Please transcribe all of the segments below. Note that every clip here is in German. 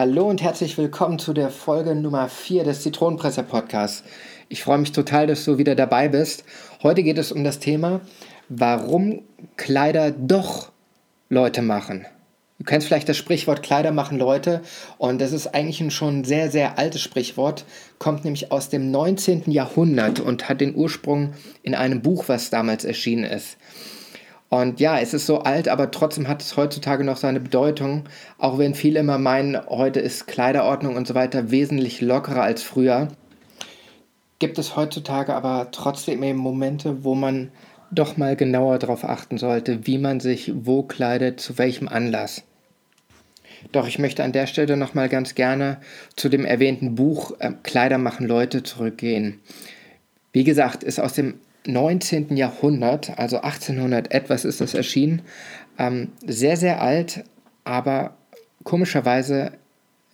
Hallo und herzlich willkommen zu der Folge Nummer 4 des Zitronenpresser Podcasts. Ich freue mich total, dass du wieder dabei bist. Heute geht es um das Thema, warum Kleider doch Leute machen. Du kennst vielleicht das Sprichwort Kleider machen Leute und das ist eigentlich ein schon sehr, sehr altes Sprichwort, kommt nämlich aus dem 19. Jahrhundert und hat den Ursprung in einem Buch, was damals erschienen ist. Und ja, es ist so alt, aber trotzdem hat es heutzutage noch seine Bedeutung, auch wenn viele immer meinen, heute ist Kleiderordnung und so weiter wesentlich lockerer als früher. Gibt es heutzutage aber trotzdem eben Momente, wo man doch mal genauer darauf achten sollte, wie man sich wo kleidet, zu welchem Anlass. Doch ich möchte an der Stelle nochmal ganz gerne zu dem erwähnten Buch äh, Kleider machen Leute zurückgehen. Wie gesagt, ist aus dem 19. Jahrhundert, also 1800 etwas ist das erschienen. Ähm, sehr, sehr alt, aber komischerweise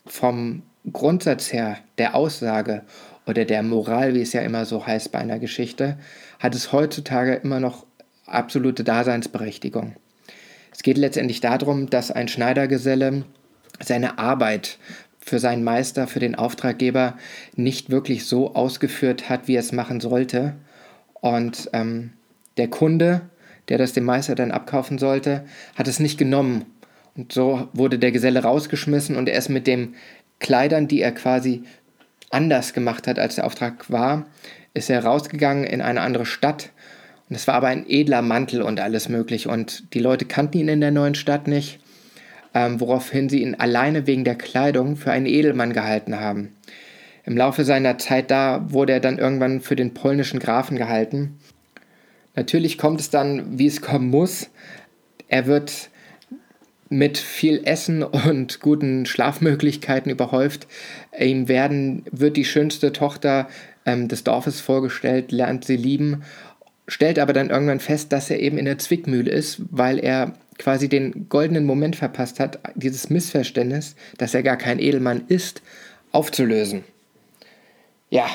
vom Grundsatz her der Aussage oder der Moral, wie es ja immer so heißt bei einer Geschichte, hat es heutzutage immer noch absolute Daseinsberechtigung. Es geht letztendlich darum, dass ein Schneidergeselle seine Arbeit für seinen Meister, für den Auftraggeber nicht wirklich so ausgeführt hat, wie er es machen sollte und ähm, der Kunde, der das dem Meister dann abkaufen sollte, hat es nicht genommen. Und so wurde der Geselle rausgeschmissen und er ist mit den Kleidern, die er quasi anders gemacht hat, als der Auftrag war, ist er rausgegangen in eine andere Stadt. Und es war aber ein edler Mantel und alles möglich. Und die Leute kannten ihn in der neuen Stadt nicht, ähm, woraufhin sie ihn alleine wegen der Kleidung für einen Edelmann gehalten haben. Im Laufe seiner Zeit da wurde er dann irgendwann für den polnischen Grafen gehalten. Natürlich kommt es dann, wie es kommen muss. Er wird mit viel Essen und guten Schlafmöglichkeiten überhäuft. Ihm werden, wird die schönste Tochter ähm, des Dorfes vorgestellt, lernt sie lieben, stellt aber dann irgendwann fest, dass er eben in der Zwickmühle ist, weil er quasi den goldenen Moment verpasst hat, dieses Missverständnis, dass er gar kein Edelmann ist, aufzulösen. Ja,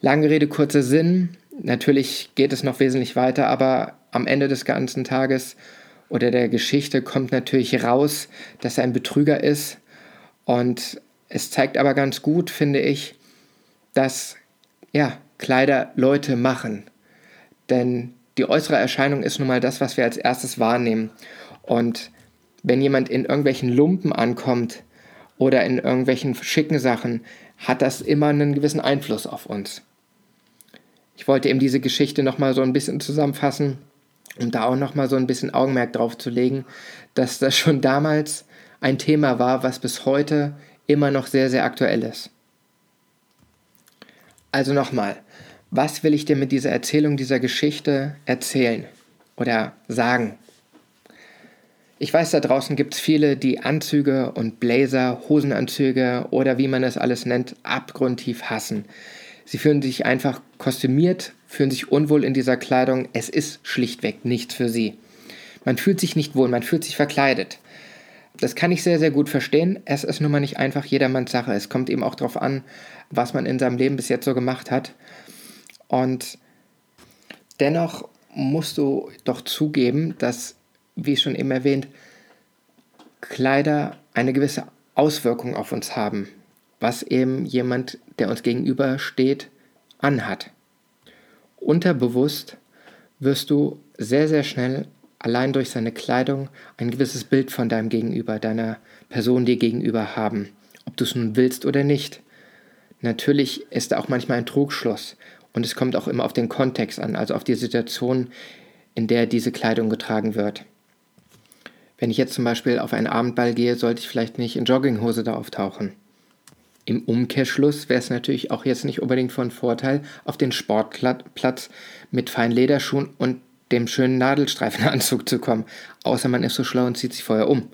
lange Rede, kurzer Sinn. Natürlich geht es noch wesentlich weiter, aber am Ende des ganzen Tages oder der Geschichte kommt natürlich raus, dass er ein Betrüger ist. Und es zeigt aber ganz gut, finde ich, dass ja, Kleider Leute machen. Denn die äußere Erscheinung ist nun mal das, was wir als erstes wahrnehmen. Und wenn jemand in irgendwelchen Lumpen ankommt oder in irgendwelchen schicken Sachen, hat das immer einen gewissen Einfluss auf uns. Ich wollte eben diese Geschichte nochmal so ein bisschen zusammenfassen, um da auch nochmal so ein bisschen Augenmerk drauf zu legen, dass das schon damals ein Thema war, was bis heute immer noch sehr, sehr aktuell ist. Also nochmal, was will ich dir mit dieser Erzählung dieser Geschichte erzählen oder sagen? Ich weiß, da draußen gibt es viele, die Anzüge und Blazer, Hosenanzüge oder wie man es alles nennt, abgrundtief hassen. Sie fühlen sich einfach kostümiert, fühlen sich unwohl in dieser Kleidung. Es ist schlichtweg nichts für sie. Man fühlt sich nicht wohl, man fühlt sich verkleidet. Das kann ich sehr, sehr gut verstehen. Es ist nun mal nicht einfach jedermanns Sache. Es kommt eben auch darauf an, was man in seinem Leben bis jetzt so gemacht hat. Und dennoch musst du doch zugeben, dass wie schon eben erwähnt, Kleider eine gewisse Auswirkung auf uns haben, was eben jemand, der uns gegenübersteht, anhat. Unterbewusst wirst du sehr, sehr schnell allein durch seine Kleidung ein gewisses Bild von deinem Gegenüber, deiner Person dir gegenüber haben, ob du es nun willst oder nicht. Natürlich ist da auch manchmal ein Trugschluss und es kommt auch immer auf den Kontext an, also auf die Situation, in der diese Kleidung getragen wird. Wenn ich jetzt zum Beispiel auf einen Abendball gehe, sollte ich vielleicht nicht in Jogginghose da auftauchen. Im Umkehrschluss wäre es natürlich auch jetzt nicht unbedingt von Vorteil, auf den Sportplatz mit feinen Lederschuhen und dem schönen Nadelstreifenanzug zu kommen, außer man ist so schlau und zieht sich vorher um.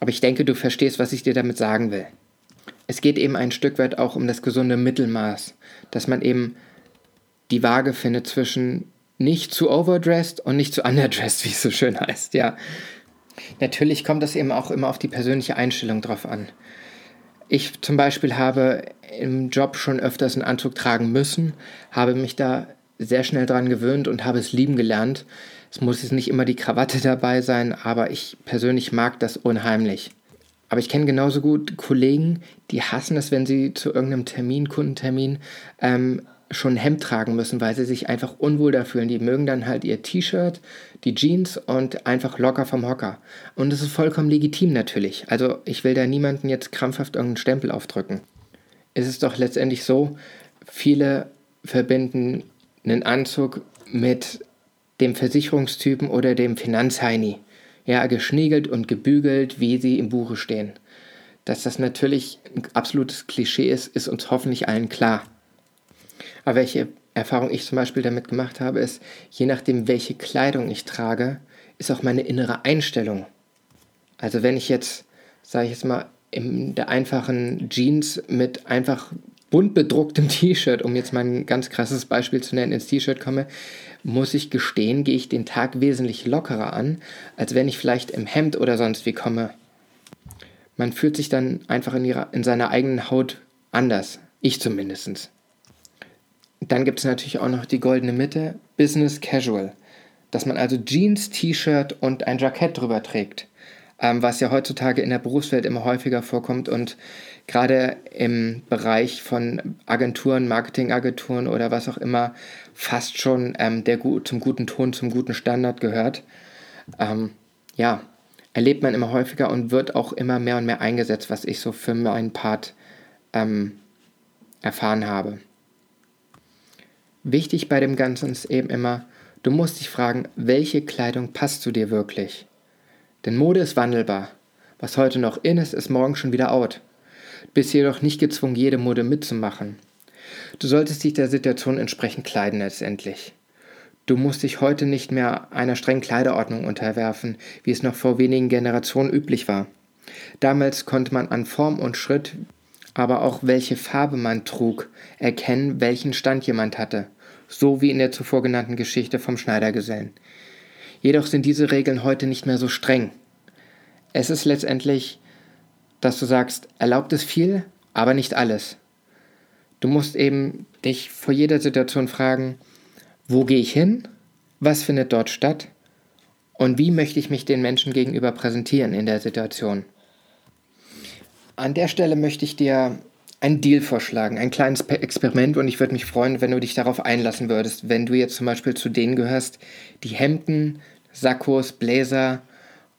Aber ich denke, du verstehst, was ich dir damit sagen will. Es geht eben ein Stück weit auch um das gesunde Mittelmaß, dass man eben die Waage findet zwischen nicht zu overdressed und nicht zu underdressed, wie es so schön heißt, ja. Natürlich kommt das eben auch immer auf die persönliche Einstellung drauf an. Ich zum Beispiel habe im Job schon öfters einen Anzug tragen müssen, habe mich da sehr schnell dran gewöhnt und habe es lieben gelernt. Es muss jetzt nicht immer die Krawatte dabei sein, aber ich persönlich mag das unheimlich. Aber ich kenne genauso gut Kollegen, die hassen es, wenn sie zu irgendeinem Termin, Kundentermin, ähm, schon ein Hemd tragen müssen, weil sie sich einfach unwohl da fühlen. Die mögen dann halt ihr T-Shirt, die Jeans und einfach locker vom Hocker. Und das ist vollkommen legitim natürlich. Also ich will da niemanden jetzt krampfhaft irgendeinen Stempel aufdrücken. Es ist doch letztendlich so, viele verbinden einen Anzug mit dem Versicherungstypen oder dem Finanzheini. Ja, geschniegelt und gebügelt, wie sie im Buche stehen. Dass das natürlich ein absolutes Klischee ist, ist uns hoffentlich allen klar. Aber welche Erfahrung ich zum Beispiel damit gemacht habe, ist, je nachdem, welche Kleidung ich trage, ist auch meine innere Einstellung. Also wenn ich jetzt, sage ich jetzt mal, in der einfachen Jeans mit einfach bunt bedrucktem T-Shirt, um jetzt mal ein ganz krasses Beispiel zu nennen, ins T-Shirt komme, muss ich gestehen, gehe ich den Tag wesentlich lockerer an, als wenn ich vielleicht im Hemd oder sonst wie komme. Man fühlt sich dann einfach in, ihrer, in seiner eigenen Haut anders. Ich zumindest. Dann gibt es natürlich auch noch die goldene Mitte, Business Casual. Dass man also Jeans, T-Shirt und ein Jackett drüber trägt. Ähm, was ja heutzutage in der Berufswelt immer häufiger vorkommt und gerade im Bereich von Agenturen, Marketingagenturen oder was auch immer fast schon ähm, der, zum guten Ton, zum guten Standard gehört. Ähm, ja, erlebt man immer häufiger und wird auch immer mehr und mehr eingesetzt, was ich so für meinen Part ähm, erfahren habe. Wichtig bei dem Ganzen ist eben immer, du musst dich fragen, welche Kleidung passt zu dir wirklich? Denn Mode ist wandelbar. Was heute noch in ist, ist morgen schon wieder out. Du bist jedoch nicht gezwungen, jede Mode mitzumachen. Du solltest dich der Situation entsprechend kleiden letztendlich. Du musst dich heute nicht mehr einer strengen Kleiderordnung unterwerfen, wie es noch vor wenigen Generationen üblich war. Damals konnte man an Form und Schritt, aber auch welche Farbe man trug, erkennen, welchen Stand jemand hatte, so wie in der zuvor genannten Geschichte vom Schneidergesellen. Jedoch sind diese Regeln heute nicht mehr so streng. Es ist letztendlich, dass du sagst, erlaubt es viel, aber nicht alles. Du musst eben dich vor jeder Situation fragen, wo gehe ich hin? Was findet dort statt? Und wie möchte ich mich den Menschen gegenüber präsentieren in der Situation? An der Stelle möchte ich dir einen Deal vorschlagen, ein kleines Experiment und ich würde mich freuen, wenn du dich darauf einlassen würdest, wenn du jetzt zum Beispiel zu denen gehörst, die Hemden, Sakkos, Bläser,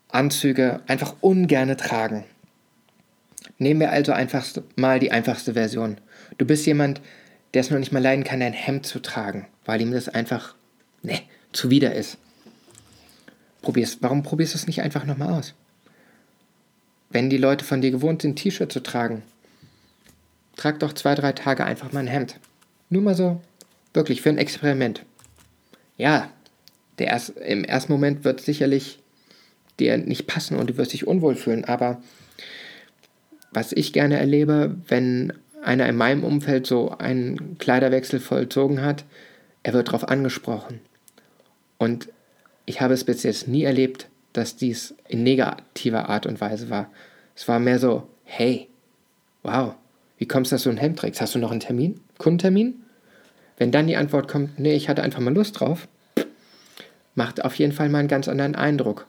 Anzüge einfach ungerne tragen. Nehmen wir also einfach mal die einfachste Version. Du bist jemand, der es noch nicht mal leiden kann, ein Hemd zu tragen, weil ihm das einfach, ne, zuwider ist. Probier's, warum probierst du es nicht einfach nochmal aus? Wenn die Leute von dir gewohnt sind, T-Shirt zu tragen, trag doch zwei, drei Tage einfach mal ein Hemd. Nur mal so, wirklich für ein Experiment. Ja, der erst, im ersten Moment wird es sicherlich dir nicht passen und du wirst dich unwohl fühlen, aber was ich gerne erlebe, wenn einer in meinem Umfeld so einen Kleiderwechsel vollzogen hat, er wird darauf angesprochen. Und ich habe es bis jetzt nie erlebt, dass dies in negativer Art und Weise war. Es war mehr so, hey, wow, wie kommst du, dass du ein Hemd trägst? Hast du noch einen Termin? Kundentermin? Wenn dann die Antwort kommt, nee, ich hatte einfach mal Lust drauf, macht auf jeden Fall mal einen ganz anderen Eindruck.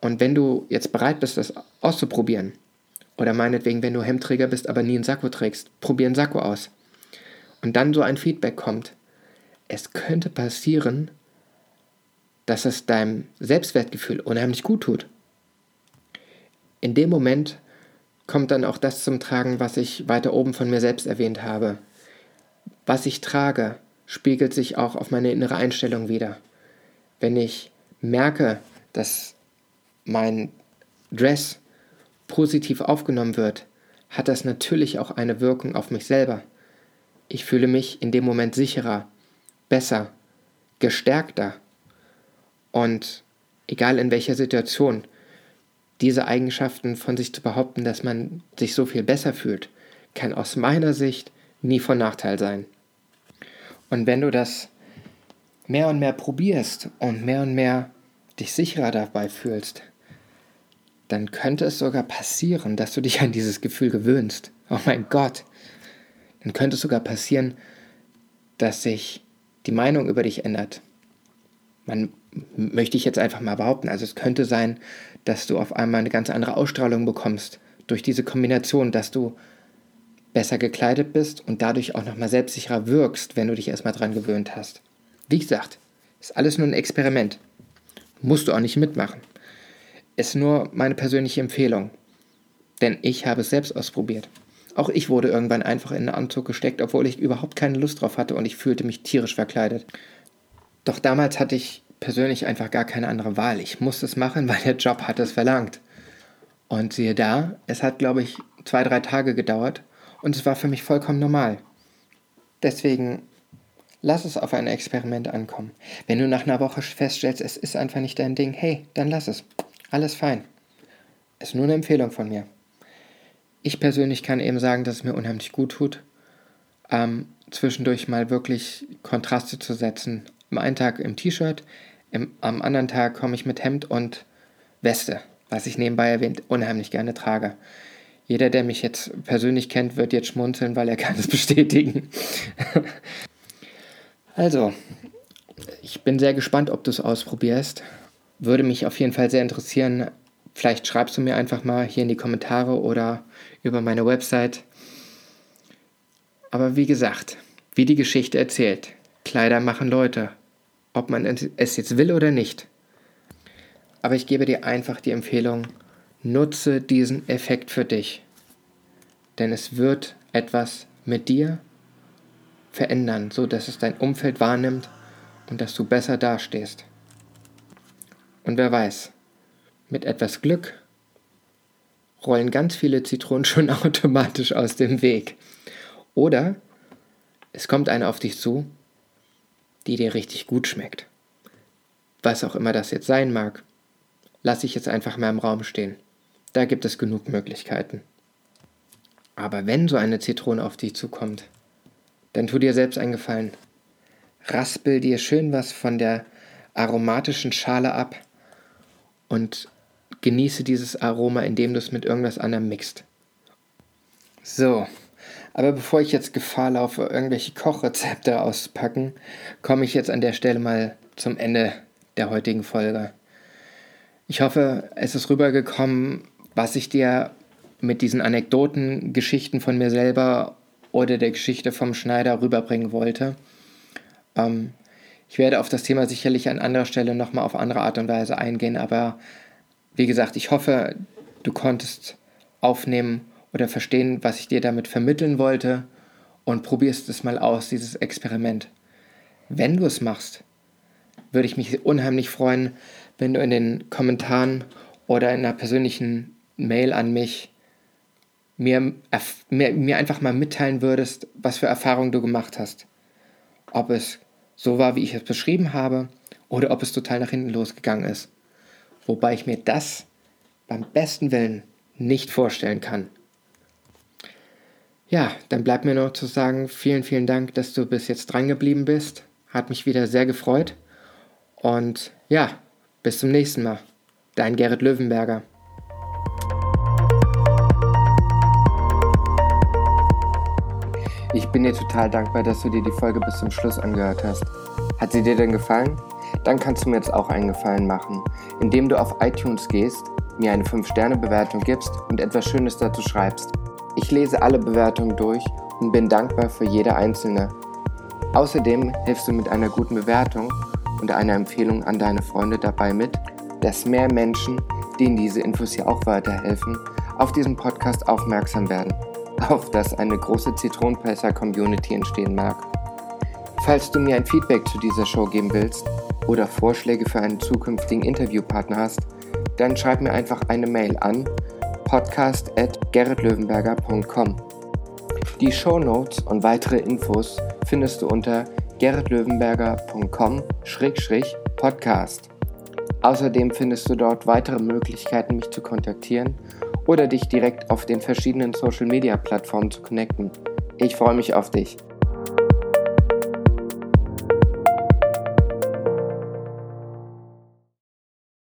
Und wenn du jetzt bereit bist, das auszuprobieren, oder meinetwegen, wenn du Hemdträger bist, aber nie einen Sakko trägst, probier einen Sakko aus. Und dann so ein Feedback kommt, es könnte passieren, dass es deinem Selbstwertgefühl unheimlich gut tut. In dem Moment kommt dann auch das zum Tragen, was ich weiter oben von mir selbst erwähnt habe. Was ich trage, spiegelt sich auch auf meine innere Einstellung wider. Wenn ich merke, dass mein Dress positiv aufgenommen wird, hat das natürlich auch eine Wirkung auf mich selber. Ich fühle mich in dem Moment sicherer, besser, gestärkter. Und egal in welcher Situation, diese Eigenschaften von sich zu behaupten, dass man sich so viel besser fühlt, kann aus meiner Sicht nie von Nachteil sein. Und wenn du das mehr und mehr probierst und mehr und mehr dich sicherer dabei fühlst, dann könnte es sogar passieren, dass du dich an dieses Gefühl gewöhnst. Oh mein Gott. Dann könnte es sogar passieren, dass sich die Meinung über dich ändert. Man möchte ich jetzt einfach mal behaupten. Also es könnte sein, dass du auf einmal eine ganz andere Ausstrahlung bekommst durch diese Kombination, dass du besser gekleidet bist und dadurch auch nochmal selbstsicherer wirkst, wenn du dich erstmal dran gewöhnt hast. Wie gesagt, ist alles nur ein Experiment. Musst du auch nicht mitmachen. Ist nur meine persönliche Empfehlung. Denn ich habe es selbst ausprobiert. Auch ich wurde irgendwann einfach in einen Anzug gesteckt, obwohl ich überhaupt keine Lust drauf hatte und ich fühlte mich tierisch verkleidet. Doch damals hatte ich persönlich einfach gar keine andere Wahl. Ich musste es machen, weil der Job hat es verlangt. Und siehe da, es hat, glaube ich, zwei, drei Tage gedauert und es war für mich vollkommen normal. Deswegen lass es auf ein Experiment ankommen. Wenn du nach einer Woche feststellst, es ist einfach nicht dein Ding, hey, dann lass es. Alles fein. Ist nur eine Empfehlung von mir. Ich persönlich kann eben sagen, dass es mir unheimlich gut tut, ähm, zwischendurch mal wirklich Kontraste zu setzen am einen Tag im T-Shirt, am anderen Tag komme ich mit Hemd und Weste, was ich nebenbei erwähnt unheimlich gerne trage. Jeder, der mich jetzt persönlich kennt, wird jetzt schmunzeln, weil er kann es bestätigen. also, ich bin sehr gespannt, ob du es ausprobierst. Würde mich auf jeden Fall sehr interessieren. Vielleicht schreibst du mir einfach mal hier in die Kommentare oder über meine Website. Aber wie gesagt, wie die Geschichte erzählt, Kleider machen Leute, ob man es jetzt will oder nicht. Aber ich gebe dir einfach die Empfehlung, nutze diesen Effekt für dich. Denn es wird etwas mit dir verändern, so dass es dein Umfeld wahrnimmt und dass du besser dastehst. Und wer weiß, mit etwas Glück rollen ganz viele Zitronen schon automatisch aus dem Weg. Oder es kommt eine auf dich zu die dir richtig gut schmeckt. Was auch immer das jetzt sein mag, lasse ich jetzt einfach mal im Raum stehen. Da gibt es genug Möglichkeiten. Aber wenn so eine Zitrone auf dich zukommt, dann tu dir selbst einen Gefallen. Raspel dir schön was von der aromatischen Schale ab und genieße dieses Aroma, indem du es mit irgendwas anderem mixt. So, aber bevor ich jetzt Gefahr laufe, irgendwelche Kochrezepte auszupacken, komme ich jetzt an der Stelle mal zum Ende der heutigen Folge. Ich hoffe, es ist rübergekommen, was ich dir mit diesen Anekdoten, Geschichten von mir selber oder der Geschichte vom Schneider rüberbringen wollte. Ähm, ich werde auf das Thema sicherlich an anderer Stelle nochmal auf andere Art und Weise eingehen, aber wie gesagt, ich hoffe, du konntest aufnehmen, oder verstehen, was ich dir damit vermitteln wollte und probierst es mal aus, dieses Experiment. Wenn du es machst, würde ich mich unheimlich freuen, wenn du in den Kommentaren oder in einer persönlichen Mail an mich mir, mir, mir einfach mal mitteilen würdest, was für Erfahrungen du gemacht hast. Ob es so war, wie ich es beschrieben habe, oder ob es total nach hinten losgegangen ist. Wobei ich mir das beim besten Willen nicht vorstellen kann. Ja, dann bleibt mir noch zu sagen, vielen, vielen Dank, dass du bis jetzt dran geblieben bist. Hat mich wieder sehr gefreut. Und ja, bis zum nächsten Mal. Dein Gerrit Löwenberger. Ich bin dir total dankbar, dass du dir die Folge bis zum Schluss angehört hast. Hat sie dir denn gefallen? Dann kannst du mir jetzt auch einen Gefallen machen, indem du auf iTunes gehst, mir eine 5-Sterne-Bewertung gibst und etwas Schönes dazu schreibst. Ich lese alle Bewertungen durch und bin dankbar für jede einzelne. Außerdem hilfst du mit einer guten Bewertung und einer Empfehlung an deine Freunde dabei mit, dass mehr Menschen, denen diese Infos hier auch weiterhelfen, auf diesen Podcast aufmerksam werden, auf dass eine große Zitronenpresser-Community entstehen mag. Falls du mir ein Feedback zu dieser Show geben willst oder Vorschläge für einen zukünftigen Interviewpartner hast, dann schreib mir einfach eine Mail an podcast.gerritlöwenberger.com. Die Show Notes und weitere Infos findest du unter gerritlöwenberger.com-podcast. Außerdem findest du dort weitere Möglichkeiten, mich zu kontaktieren oder dich direkt auf den verschiedenen Social-Media-Plattformen zu connecten. Ich freue mich auf dich.